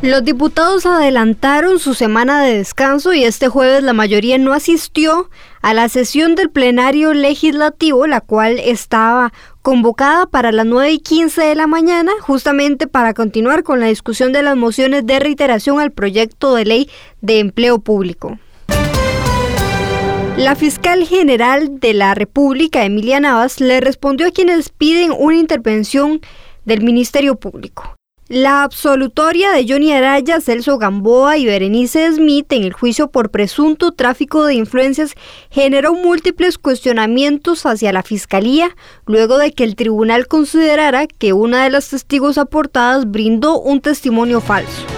Los diputados adelantaron su semana de descanso y este jueves la mayoría no asistió a la sesión del plenario legislativo, la cual estaba convocada para las 9 y 15 de la mañana, justamente para continuar con la discusión de las mociones de reiteración al proyecto de ley de empleo público. La fiscal general de la República, Emilia Navas, le respondió a quienes piden una intervención del Ministerio Público. La absolutoria de Johnny Araya, Celso Gamboa y Berenice Smith en el juicio por presunto tráfico de influencias generó múltiples cuestionamientos hacia la Fiscalía luego de que el tribunal considerara que una de las testigos aportadas brindó un testimonio falso.